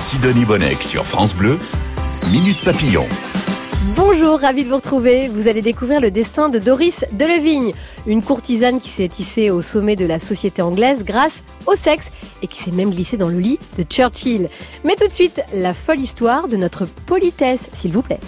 Sidonie Bonnec sur France Bleu, Minute Papillon. Bonjour, ravi de vous retrouver. Vous allez découvrir le destin de Doris Delevigne, une courtisane qui s'est hissée au sommet de la société anglaise grâce au sexe et qui s'est même glissée dans le lit de Churchill. Mais tout de suite, la folle histoire de notre politesse, s'il vous plaît.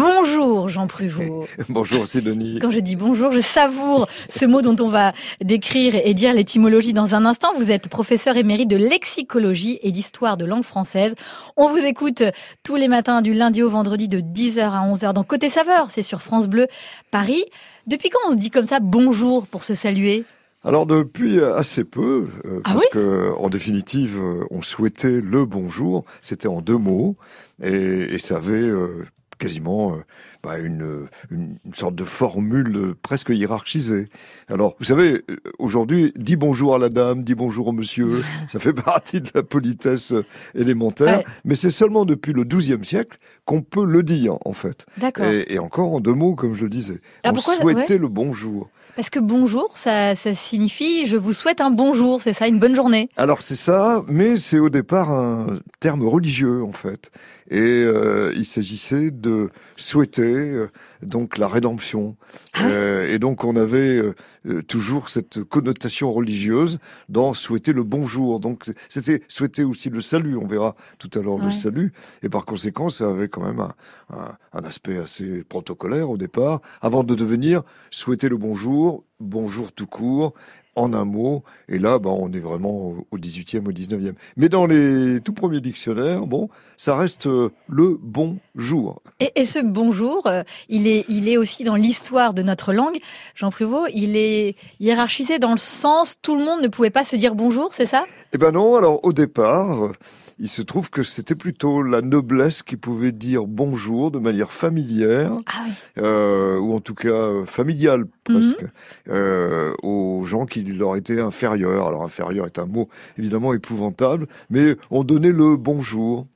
Bonjour Jean Pruvot. bonjour Sidonie. Quand je dis bonjour, je savoure ce mot dont on va décrire et dire l'étymologie dans un instant. Vous êtes professeur émérite de lexicologie et d'histoire de langue française. On vous écoute tous les matins du lundi au vendredi de 10h à 11h dans Côté Saveur, c'est sur France Bleu Paris. Depuis quand on se dit comme ça bonjour pour se saluer? Alors depuis assez peu, euh, ah parce que en définitive, euh, on souhaitait le bonjour. C'était en deux mots et, et ça avait euh, quasiment euh, bah, une, une, sorte de formule presque hiérarchisée. Alors, vous savez, euh, aujourd'hui, dis bonjour à la dame, dis bonjour au monsieur, ça fait partie de la politesse élémentaire, mais c'est seulement depuis le XIIe siècle qu'on peut le dire, en fait. D'accord. Et, encore en deux mots, comme je le disais. on souhaitait le bonjour. Parce que bonjour, ça, ça signifie je vous souhaite un bonjour, c'est ça, une bonne journée. Alors c'est ça, mais c'est au départ un terme religieux, en fait. Et euh, il s'agissait de souhaiter euh, donc la rédemption. Ah euh, et donc on avait euh, toujours cette connotation religieuse dans souhaiter le bonjour. Donc c'était souhaiter aussi le salut. On verra tout à l'heure le salut. Et par conséquent, ça avait quand même un, un, un aspect assez protocolaire au départ, avant de devenir souhaiter le bonjour, bonjour tout court, en un mot. Et là, bah, on est vraiment au 18e, au 19e. Mais dans les tout premiers dictionnaires, bon, ça reste euh, le bonjour. Et, et ce bonjour, euh, il, est, il est aussi dans l'histoire de notre langue. Jean Pruvot, il est hiérarchisé dans le sens tout le monde ne pouvait pas se dire bonjour, c'est ça? Eh ben non, alors au départ, il se trouve que c'était plutôt la noblesse qui pouvait dire bonjour de manière familière, ah euh, ou en tout cas euh, familiale presque, mhm. euh, aux gens qui leur étaient inférieurs. Alors inférieur est un mot évidemment épouvantable, mais on donnait le bonjour.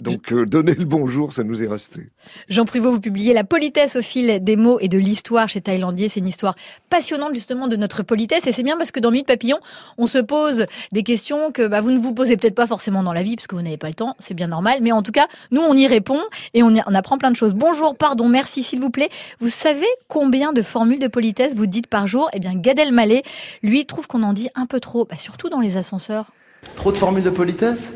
Donc euh, donner le bonjour, ça nous est resté. Jean Privot, vous publiez La politesse au fil des mots et de l'histoire chez Thaïlandier. C'est une histoire passionnante justement de notre politesse et c'est bien parce que dans Minute Papillon, on se pose des questions que bah, vous ne vous posez peut-être pas forcément dans la vie parce que vous n'avez pas le temps, c'est bien normal. Mais en tout cas, nous on y répond et on, on apprend plein de choses. Bonjour, pardon, merci s'il vous plaît. Vous savez combien de formules de politesse vous dites par jour? Eh bien, Gad Elmaleh, lui, trouve qu'on en dit un peu trop, bah, surtout dans les ascenseurs. Trop de formules de politesse?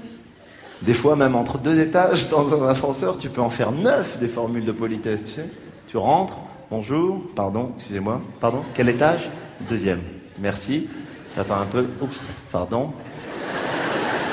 Des fois, même entre deux étages dans un ascenseur, tu peux en faire neuf des formules de politesse. Tu sais, tu rentres, bonjour, pardon, excusez-moi, pardon, quel étage? Deuxième. Merci. T'attends un peu. Oups, pardon.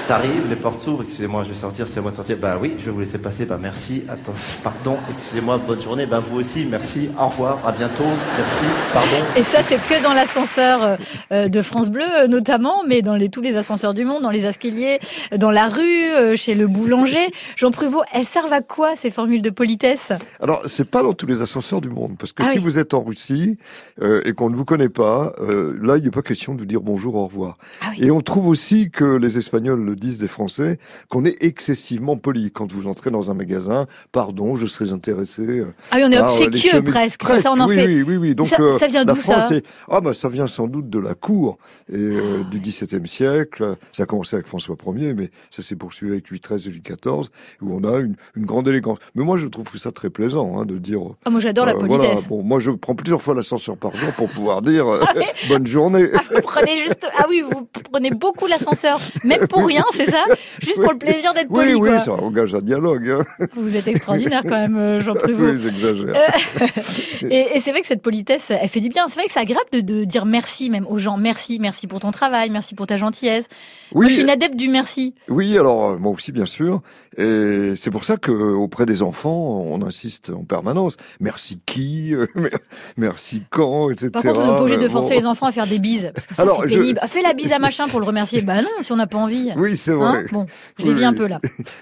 T'arrives, les portes s'ouvrent, excusez-moi, je vais sortir, c'est moi de sortir. Bah oui, je vais vous laisser passer, bah merci, attention, pardon, excusez-moi, bonne journée, bah vous aussi, merci, au revoir, à bientôt, merci, pardon. Et ça, c'est que dans l'ascenseur euh, de France Bleu, euh, notamment, mais dans les, tous les ascenseurs du monde, dans les escaliers, dans la rue, euh, chez le boulanger. Jean Pruvot, elles servent à quoi, ces formules de politesse? Alors, c'est pas dans tous les ascenseurs du monde, parce que ah si vous êtes en Russie et qu'on ne vous connaît pas, là, il n'est pas question de dire bonjour, au revoir. Ah et on trouve aussi que les Espagnols le disent des Français, qu'on est excessivement poli. Quand vous entrez dans un magasin, pardon, je serais intéressé. Euh, ah oui, on est euh, obséquieux presque. presque. Ça, on en oui, fait. Oui, oui, oui. Donc, ça, euh, ça vient d'où ça Ah bah ça vient sans doute de la cour et euh, du XVIIe siècle. Ça a commencé avec François Ier, mais ça s'est poursuivi avec Louis XIII et Louis XIV, où on a une, une grande élégance. Mais moi, je trouve ça très plaisant hein, de dire. Ah, moi, j'adore la politesse. Voilà, bon, moi, je prends plusieurs fois l'ascenseur par jour pour pouvoir dire bonne journée. Ah, vous prenez juste. Ah oui, vous prenez beaucoup l'ascenseur, même pour rien, c'est ça Juste pour le plaisir d'être poli. Oui, oui, ça engage un dialogue. Hein. Vous êtes extraordinaire quand même, euh, Jean Prévost. Oui, j'exagère. Euh, et, et c'est vrai que cette politesse, elle fait du bien. C'est vrai que c'est agréable de, de, dire merci même aux gens. Merci, merci pour ton travail, merci pour ta gentillesse. Oui. Moi, je suis une adepte du merci. Oui, alors euh, moi aussi, bien sûr. Et c'est pour ça que auprès des enfants, on insiste en permanence. Merci qui Merci quand Etc. Par contre, on est obligé de forcer les enfants à faire des bises parce que ça, c'est pénible. Je... Fais la bise à machin pour le remercier. Bah non, si on n'a pas envie. Oui, c'est vrai. Hein bon, je dévie oui. un peu là.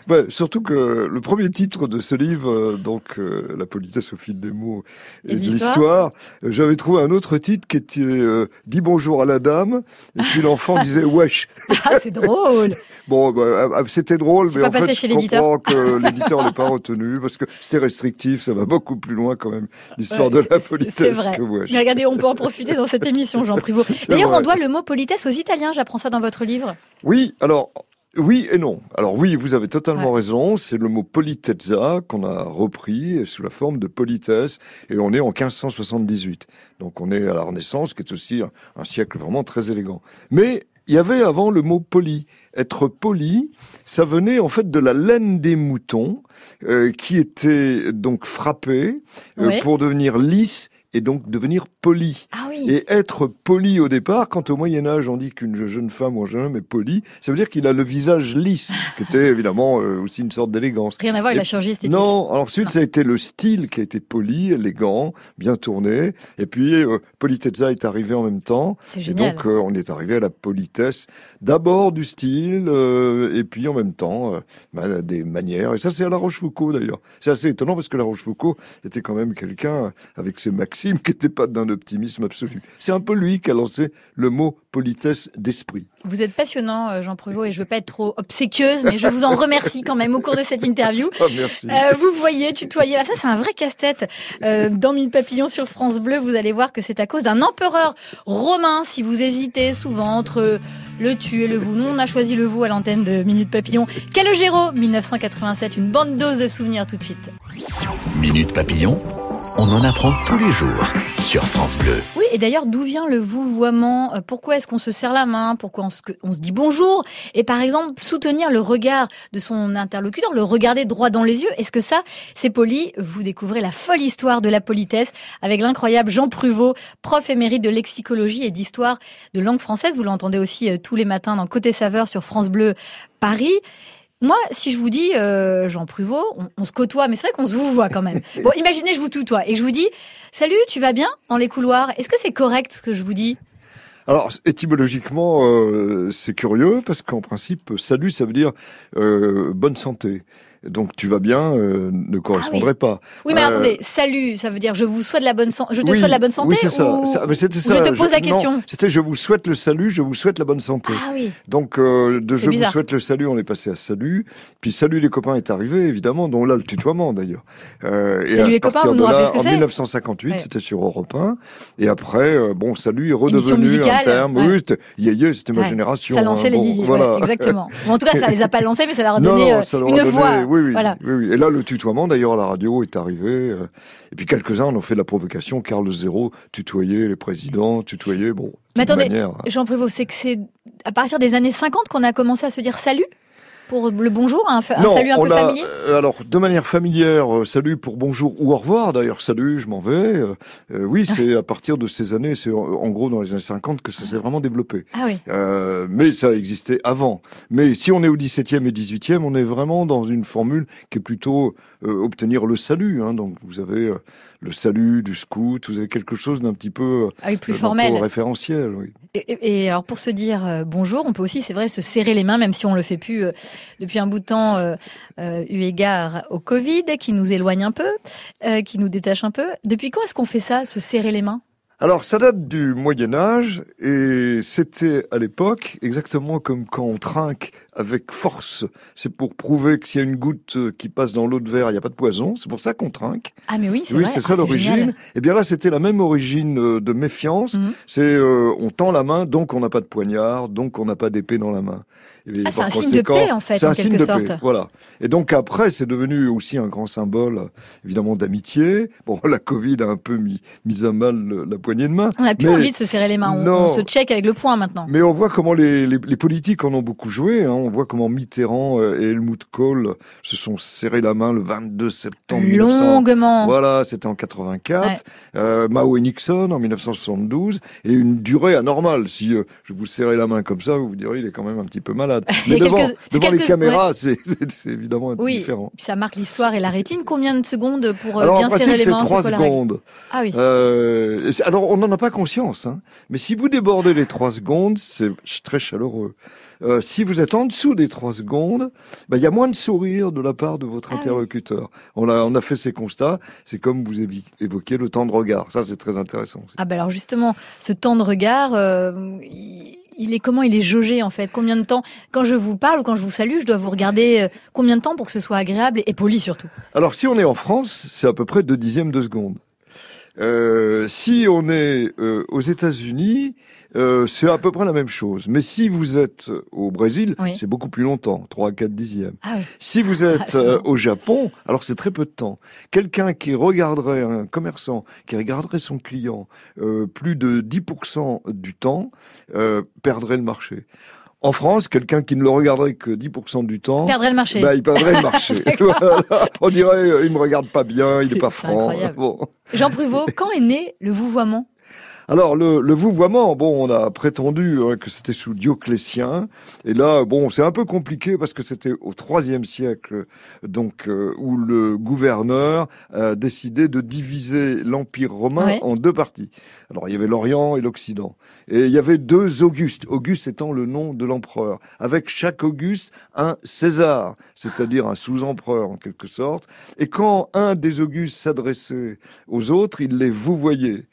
Surtout que le premier titre de ce livre, euh, donc euh, La politesse au fil des mots et, et de l'histoire, euh, j'avais trouvé un autre titre qui était euh, Dis bonjour à la dame, et puis l'enfant disait wesh. Ah, c'est drôle. Bon, bah, ah, c'était drôle, mais en fait, je comprends que l'éditeur l'ait pas retenu parce que c'était restrictif. Ça va beaucoup plus loin quand même l'histoire Ouais, de la politesse C'est vrai. que je- Mais regardez, on peut en profiter dans cette émission, Jean Privot. D'ailleurs, on doit le mot politesse aux Italiens. J'apprends ça dans votre livre. Oui, alors oui et non. Alors oui, vous avez totalement Ouais. raison. C'est le mot politezza qu'on a repris sous la forme de politesse et on est en 1578. Donc on est à la Renaissance, qui est aussi un, un siècle vraiment très élégant. Mais il y avait avant le mot poli. Être poli, ça venait en fait de la laine des moutons euh, qui était donc frappée euh, Ouais. pour devenir lisse et donc devenir poli. Ah oui. Et être poli au départ, quand au Moyen Âge on dit qu'une jeune femme ou un jeune homme est poli, ça veut dire qu'il a le visage lisse, qui était évidemment euh, aussi une sorte d'élégance. Rien à voir Et- la chirurgie esthétique. Non, alors ensuite ça a été le style qui a été poli, élégant, bien tourné, et puis euh, politezza est arrivé en même temps, C'est et donc euh, on est arrivé à la politesse, d'abord du style, euh, et puis en même temps bah, des manières, et ça c'est à La Rochefoucauld d'ailleurs. C'est assez étonnant parce que La Rochefoucauld était quand même quelqu'un avec ses maximes qui n'était pas d'un optimisme absolu. C'est un peu lui qui a lancé le mot politesse d'esprit. Vous êtes passionnant, euh, Jean Prevot, et je veux pas être trop obséquieuse, mais je vous en remercie quand même au cours de cette interview. Ah merci. Euh, vous voyez, tutoyer, ah, ça c'est un vrai casse-tête. Euh, dans Mille Papillons sur France Bleu, vous allez voir que c'est à cause d'un empereur romain. Si vous hésitez souvent entre le tu et le vous, nous on a choisi le vous à l'antenne de Minute Papillon. Calogero, 1987, une bande dose de souvenirs tout de suite. Minute Papillon, on en apprend tous les jours sur France Bleu. Oui, et d'ailleurs, d'où vient le vouvoiement? Euh, Pourquoi est-ce qu'on se serre la main? Pourquoi on se, se dit bonjour? Et par exemple, soutenir le regard de son interlocuteur, le regarder droit dans les yeux, est-ce que ça, c'est poli? Vous découvrez la folle histoire de la politesse avec l'incroyable Jean Pruvot, prof émérite de lexicologie et d'histoire de langue française. Vous l'entendez aussi euh, tous les matins dans Côté Saveur sur France Bleu Paris. Moi, si je vous dis, euh, Jean Pruvot, on, on se côtoie, mais c'est vrai qu'on se vous voit quand même. Bon, imaginez, je vous tutoie et je vous dis, salut, tu vas bien dans les couloirs? Est-ce que c'est correct ce que je vous dis? Alors, étymologiquement, euh, c'est curieux parce qu'en principe, salut, ça veut dire euh, bonne santé. Donc, tu vas bien euh, ne correspondrait pas. Oui, mais Euh, attendez, salut, ça veut dire je vous souhaite la bonne santé. Je te Oui, souhaite la bonne santé Oui, c'est ça. ou- Ça- mais c'était ça. je te pose la question C'était je vous souhaite le salut, je vous souhaite la bonne santé. Ah oui. Donc, euh, de je vous souhaite le salut, on est passé à salut. Puis salut les copains est arrivé, évidemment, dont là le tutoiement d'ailleurs. Euh, et Salut à les copains, vous nous rappelez ce que En c'est 1958, Ouais. c'était sur Europe 1. Et après, euh, bon, salut est redevenu musicale, un terme. ouais. Oui, c'était ma Ouais. génération. Ça lançait hein, les bon, voilà. exactement. En tout cas, ça les a pas lancés, mais ça leur a donné une voix. Oui, oui, Voilà. oui, oui. Et là, le tutoiement, d'ailleurs, à la radio est arrivé. euh, et puis quelques-uns en ont fait de la provocation. Carl Zéro tutoyer les présidents, tutoyer, bon. Mais attendez, manière, Jean Prévost, c'est que c'est à partir des années 50 qu'on a commencé à se dire salut? Pour le bonjour, un, fa- un non, salut un peu a, familier euh, alors, de manière familière, euh, salut pour bonjour ou au revoir. D'ailleurs, salut, je m'en vais. euh, oui, c'est à partir de ces années, c'est en, gros dans les années 50 que ça s'est vraiment développé. Ah oui. Euh, mais ça existait avant. Mais si on est au 17e et 18e, on est vraiment dans une formule qui est plutôt euh, obtenir le salut. Hein. Donc vous avez le salut du scout, vous avez quelque chose d'un petit peu Ah oui, plus formel. référentiel. Oui. Et, et- et alors pour se dire bonjour, on peut aussi, c'est vrai, se serrer les mains, même si on le fait plus depuis un bout de temps, euh, euh, eu égard au Covid, qui nous éloigne un peu, euh, qui nous détache un peu. Depuis quand est-ce qu'on fait ça, se serrer les mains? Alors ça date du Moyen Âge et c'était à l'époque exactement comme quand on trinque avec force. C'est pour prouver que s'il y a une goutte qui passe dans l'eau de verre, il n'y a pas de poison. C'est pour ça qu'on trinque. Ah mais oui, c'est Oui, c'est Ah, ça l'origine. Et bien là, c'était la même origine de méfiance. Mhm. C'est euh, on tend la main, donc on n'a pas de poignard, donc on n'a pas d'épée dans la main. Ah, c'est un signe de paix, en fait, en quelque sorte. paix, voilà. Et donc après, c'est devenu aussi un grand symbole, évidemment, d'amitié. Bon, la Covid a un peu mis, mis à mal le- la poignée de main. On n'a plus envie de se serrer les mains, on, on se check avec le poing maintenant. Mais on voit comment les, les, les politiques en ont beaucoup joué. Hein. On voit comment Mitterrand euh, et Helmut Kohl se sont serrés la main le 22 septembre 1900. Longuement. Voilà, c'était en 84. Ouais. Euh, Mao et Nixon en 1972. Et une durée anormale. Si euh, je vous serrais la main comme ça, vous vous direz, il est quand même un petit peu malade. Mais devant, quelques- les caméras, c'est évidemment Oui, différent. ça marque l'histoire et la rétine. Combien de secondes pour euh, Alors en bien serrer principe, les c'est mains trois secondes. Ah oui. Euh, alors, on n'en a pas conscience, hein. mais si vous débordez les trois secondes, c'est très chaleureux. Euh, si vous êtes en dessous des trois secondes, bah, il y a moins de sourire de la part de votre Ah oui. interlocuteur. On, a, on a fait ces constats. C'est comme vous évoquiez le temps de regard. Ça, c'est très intéressant. aussi. Ah ben alors justement, ce temps de regard, euh, il il est comment il est jaugé en fait? Combien de temps? Quand je vous parle ou quand je vous salue, je dois vous regarder euh, combien de temps pour que ce soit agréable et poli surtout? Alors si on est en France, c'est à peu près deux dixièmes de seconde. Euh, si on est euh, aux États-Unis, euh, c'est à peu près la même chose. Mais si vous êtes au Brésil, Oui. c'est beaucoup plus longtemps, 3 à 4 dixièmes. Ah oui. Si vous êtes c'est euh, au Japon, alors c'est très peu de temps. Quelqu'un qui regarderait, un commerçant, qui regarderait son client euh, plus de 10% du temps, euh, perdrait le marché. En France, quelqu'un qui ne le regarderait que 10% du temps, Perdrait le marché. bah, il perdrait le marché. Voilà. On dirait, euh, il me regarde pas bien, il C'est- est pas franc. Bon. Jean Pruvot, quand est né le vouvoiement? Alors le, le vouvoiement, bon, on a prétendu hein, que c'était sous Dioclétien, et là, bon, c'est un peu compliqué parce que c'était au IIIe siècle, donc euh, où le gouverneur a décidé de diviser l'empire romain Ouais. en deux parties. Alors il y avait l'Orient et l'Occident, et il y avait deux Augustes, Auguste étant le nom de l'empereur, avec chaque Auguste un César, c'est-à-dire un sous-empereur en quelque sorte. Et quand un des Augustes s'adressait aux autres, il les vouvoyait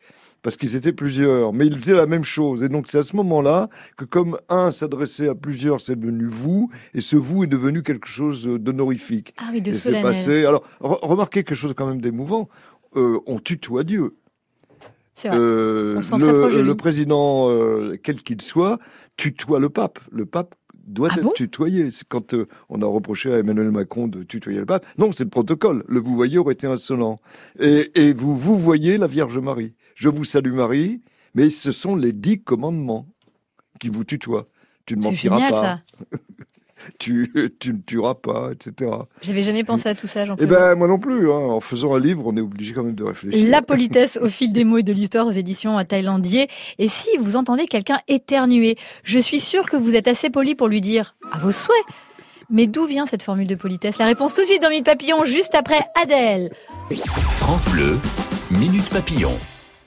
parce qu'ils étaient plusieurs, mais ils faisaient la même chose. Et donc c'est à ce moment-là que comme un s'adressait à plusieurs, c'est devenu vous, et ce vous est devenu quelque chose d'honorifique. Ah oui, de Et c'est solennel. passé. Alors re- remarquez quelque chose quand même d'émouvant. Euh, on tutoie Dieu. Vrai. Euh, On le président, euh, quel qu'il soit, tutoie le pape. Le pape doit Ah être bon tutoyé. Quand euh, on a reproché à Emmanuel Macron de tutoyer le pape. Non, c'est le protocole. Le vous voyez aurait été insolent. Et, et vous vous voyez la Vierge Marie. Je vous salue Marie, mais ce sont les dix commandements qui vous tutoient. Tu ne mentiras génial pas, ça. tu, tu ne tueras pas, etc. J'avais jamais pensé à tout ça, Jean Eh ben moi non plus. Hein. En faisant un livre, on est obligé quand même de réfléchir. La politesse au fil des mots et de l'histoire aux éditions thaïlandier. Et si vous entendez quelqu'un éternuer, je suis sûre que vous êtes assez poli pour lui dire à vos souhaits. Mais d'où vient cette formule de politesse? La réponse tout de suite dans Minute Papillon, juste après Adèle. France Bleu, Minute Papillon.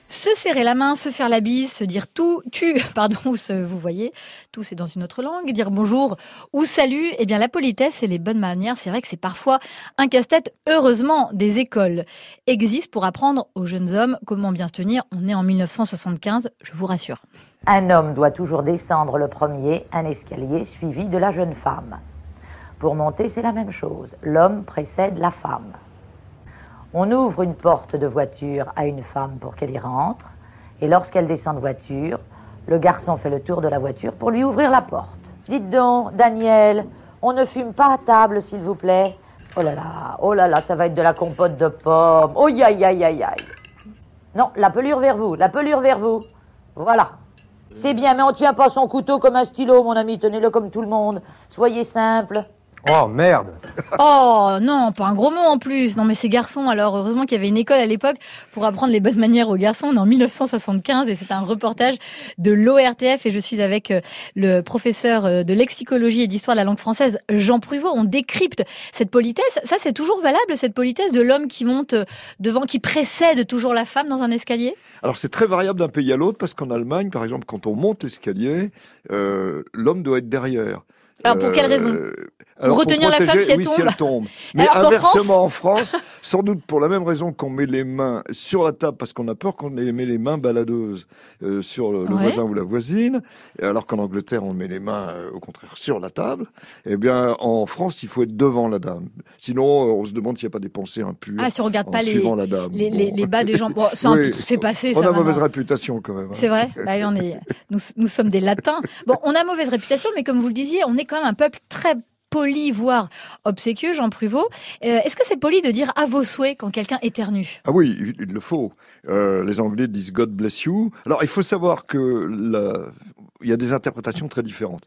Se serrer la main, se faire la bise, se dire tout, tu, pardon, vous voyez, tout c'est dans une autre langue, dire bonjour ou salut, eh bien la politesse et les bonnes manières, c'est vrai que c'est parfois un casse-tête. Heureusement, des écoles existent pour apprendre aux jeunes hommes comment bien se tenir. On est en 1975, je vous rassure. Un homme doit toujours descendre le premier un escalier suivi de la jeune femme. Pour monter, c'est la même chose. L'homme précède la femme. On ouvre une porte de voiture à une femme pour qu'elle y rentre, et lorsqu'elle descend de voiture, le garçon fait le tour de la voiture pour lui ouvrir la porte. Dites donc, Daniel, on ne fume pas à table, s'il vous plaît. Oh là là, oh là là, ça va être de la compote de pommes. Oh aïe aïe aïe aïe. Non, la pelure vers vous, la pelure vers vous. Voilà. C'est bien, mais on tient pas son couteau comme un stylo, mon ami. Tenez-le comme tout le monde. Soyez simple. Oh merde Oh non, pas un gros mot en plus. Non mais ces garçons, alors heureusement qu'il y avait une école à l'époque pour apprendre les bonnes manières aux garçons. On est en 1975 et c'est un reportage de l'ORTF et je suis avec euh, le professeur euh, de lexicologie et d'histoire de la langue française, Jean Pruvot. On décrypte cette politesse. Ça c'est toujours valable, cette politesse de l'homme qui monte euh, devant, qui précède toujours la femme dans un escalier? Alors c'est très variable d'un pays à l'autre parce qu'en Allemagne, par exemple, quand on monte l'escalier, euh, l'homme doit être derrière. Alors, pour quelle raison? Pour retenir la femme si elle oui, tombe. si elle tombe. Mais Alors inversement, en France, sans doute pour la même raison qu'on met les mains sur la table parce qu'on a peur qu'on met les mains baladeuses euh, sur le, Ouais. voisin ou la voisine, alors qu'en Angleterre on met les mains euh, au contraire sur la table. Eh bien, en France, il faut être devant la dame. Sinon, euh, on se demande s'il n'y a pas des pensées impures Ah, si on regarde en pas les, la dame. les, les, Bon. les bas des gens. Bon, c'est un Oui. c'est passé On ça. a mauvaise réputation quand même. hein. C'est vrai. Bah on est, nous, nous sommes des latins. Bon, on a mauvaise réputation, mais comme vous le disiez, on est quand même un peuple très poli, voire obséquieux, Jean Pruvot. Euh, Est-ce que c'est poli de dire à vos souhaits quand quelqu'un éternue? Ah oui, il, le faut. Euh, les Anglais disent God bless you. Alors il faut savoir que la... il y a des interprétations très différentes.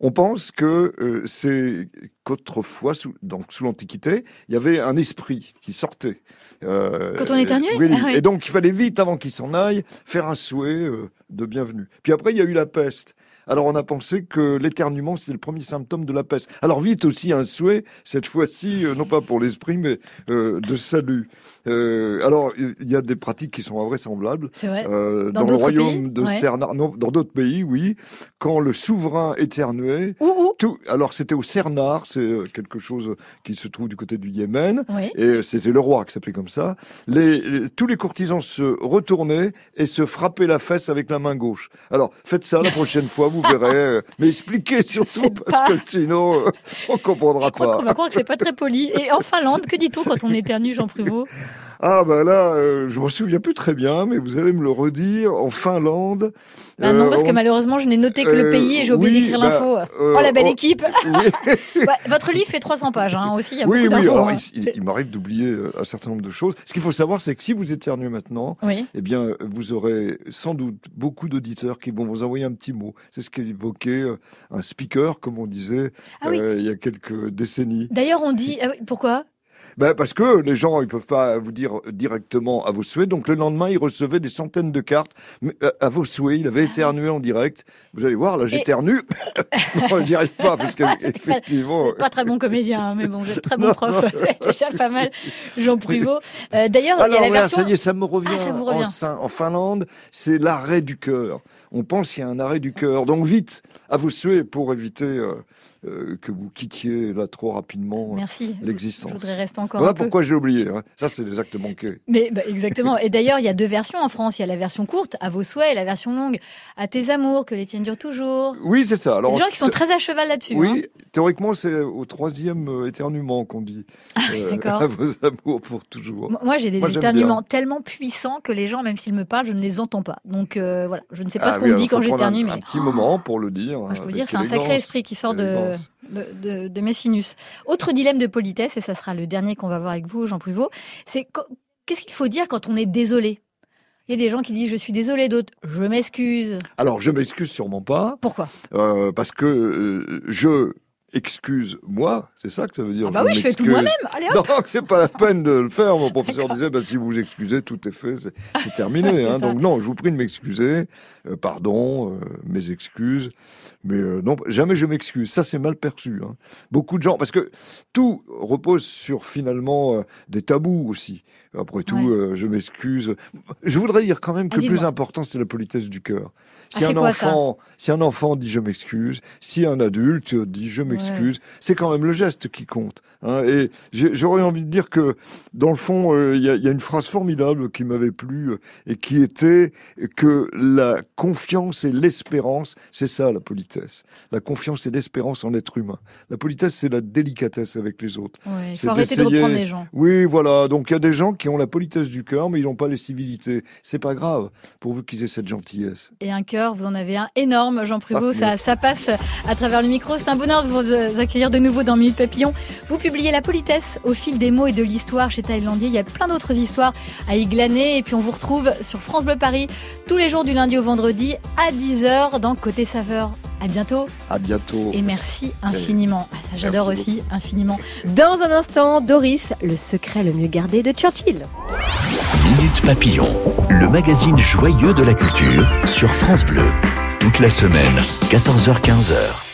On pense que euh, c'est qu'autrefois, sous, donc sous l'Antiquité, il y avait un esprit qui sortait. Quand on éternuait oui, Ah oui. Et donc il fallait vite, avant qu'il s'en aille, faire un souhait de bienvenue. Puis après, il y a eu la peste. Alors on a pensé que l'éternuement c'était le premier symptôme de la peste. Alors vite aussi un souhait, cette fois-ci euh, non pas pour l'esprit mais euh, de salut. Euh, alors il y a des pratiques qui sont invraisemblables. C'est vrai. Euh, Dans dans le royaume pays de Ouais. Cernard, non, dans d'autres pays, oui, quand le souverain éternuait, Ou, ou tout. Alors c'était au Cernard, c'est euh, quelque chose qui se trouve du côté du Yémen, Oui. et euh, c'était le roi qui s'appelait comme ça. Les, les- tous les courtisans se retournaient et se frappaient la fesse avec la main gauche. Alors faites ça la prochaine fois, vous verrez. euh, Mais expliquez surtout parce pas. que sinon on comprendra Je crois pas. qu'on va croire que c'est pas très poli. Et en Finlande, que dit-on quand on éternue, Jean Pruvot Ah bah là, euh, je m'en souviens plus très bien, mais vous allez me le redire. En Finlande. Bah non, euh, parce que on- malheureusement, je n'ai noté que le Euh, pays et j'ai oublié oui, d'écrire bah, l'info. euh, oh, la belle oh, équipe oui. Votre livre fait 300 pages hein, aussi, il y a oui, beaucoup oui, alors hein. il, m'arrive d'oublier euh, un certain nombre de choses. Ce qu'il faut savoir, c'est que si vous éternuez maintenant, Oui. eh bien, euh, vous aurez sans doute beaucoup d'auditeurs qui vont vous envoyer un petit mot. C'est ce qu'évoquait euh, un speaker, comme on disait Ah euh, il y a quelques décennies. D'ailleurs, on dit... ah pourquoi? Ben, parce que les gens, ils peuvent pas vous dire directement à vos souhaits. Donc le lendemain, ils recevaient des centaines de cartes mais, euh, à vos souhaits. Il avait éternué en direct. Vous allez voir, là, j'éternue. non, j'y arrive pas parce qu'effectivement. Vous êtes Pas très bon comédien, hein, mais bon, vous êtes très bon Non, prof. déjà pas mal, Jean Pruvot. Euh, D'ailleurs, il y a la version... ça y est, ça me revient. Ah, ça vous en, revient. Fin- en Finlande, c'est l'arrêt du cœur. On pense qu'il y a un arrêt du cœur. Donc vite, à vos souhaits pour éviter euh, euh, que vous quittiez là trop rapidement euh, l'existence. Je voudrais rester encore Voilà un peu. pourquoi j'ai oublié. hein. Ça, c'est les actes manqués. Mais bah, exactement. Et d'ailleurs, il y a deux versions en France. Il y a la version courte, à vos souhaits, et la version longue, à tes amours, que les tiennes durent toujours. Oui, c'est ça. Il y a Alors, des gens qui sont très à cheval là-dessus. Oui, théoriquement, c'est au troisième euh, éternuement qu'on dit. Euh, d'accord. à vos amours pour toujours. hein. Moi, j'ai des Moi, éternuements tellement puissants que les gens, même s'ils me parlent, je ne les entends pas. Donc euh, voilà, je ne sais pas Ah ce qu'on oui, dit quand j'éternue, un, mais un petit moment pour le dire. Moi, je peux dire, c'est un sacré esprit qui sort de. De, de- de mes sinus. Autre dilemme de politesse, et ça sera le dernier qu'on va voir avec vous, Jean Pruvot, c'est qu- qu'est-ce qu'il faut dire quand on est désolé? Il y a des gens qui disent je suis désolé, d'autres je m'excuse. Alors, je m'excuse sûrement pas, Pourquoi? Euh, parce que euh, je excuse moi, c'est ça que ça veut dire. Ah bah oui, je fais tout moi-même. Allez hop Non, c'est pas la peine de le faire. Mon professeur disait, bah, si vous vous excusez, tout est fait, c'est terminé. Hein. Donc non, je vous prie de m'excuser. Euh, pardon, euh, mes excuses. Mais euh, non, jamais je m'excuse. Ça, c'est mal perçu. hein. Beaucoup de gens, parce que tout repose sur finalement des tabous aussi. Après tout, Ouais. euh, je m'excuse. Je voudrais dire quand même que Ah, le plus important, c'est la politesse du cœur. Si Ah, c'est un enfant, si un enfant dit je m'excuse, si un adulte dit je m'excuse, c'est quand même le geste qui compte. hein. Et j'aurais envie de dire que, dans le fond, euh, il y, a, il y a une phrase formidable qui m'avait plu euh, et qui était que la confiance et l'espérance, c'est ça la politesse. La confiance et l'espérance en l'être humain. La politesse, c'est la délicatesse avec les autres. Ouais, Il faut arrêter de reprendre les gens. Oui, voilà. Donc il y a des gens qui ont la politesse du cœur, mais ils n'ont pas les civilités. C'est pas grave, pourvu qu'ils aient cette gentillesse. Et un cœur, vous en avez un énorme, Jean Pruvot. Ah, ça, yes. ça passe à travers le micro. C'est un bonheur de vous euh, accueillir de nouveau dans Minute Papillon. Vous publiez La politesse au fil des mots et de l'histoire chez Thaïlandier. Il y a plein d'autres histoires à y glaner. Et puis on vous retrouve sur France Bleu Paris tous les jours du lundi au vendredi à 10h dans Côté Saveur. À bientôt À bientôt. et merci infiniment. Ah, ça j'adore Merci aussi, infiniment. Dans un instant, Doris, le secret le mieux gardé de Churchill. Minute Papillon, le magazine joyeux de la culture sur France Bleu. Toute la semaine, 14h-15h.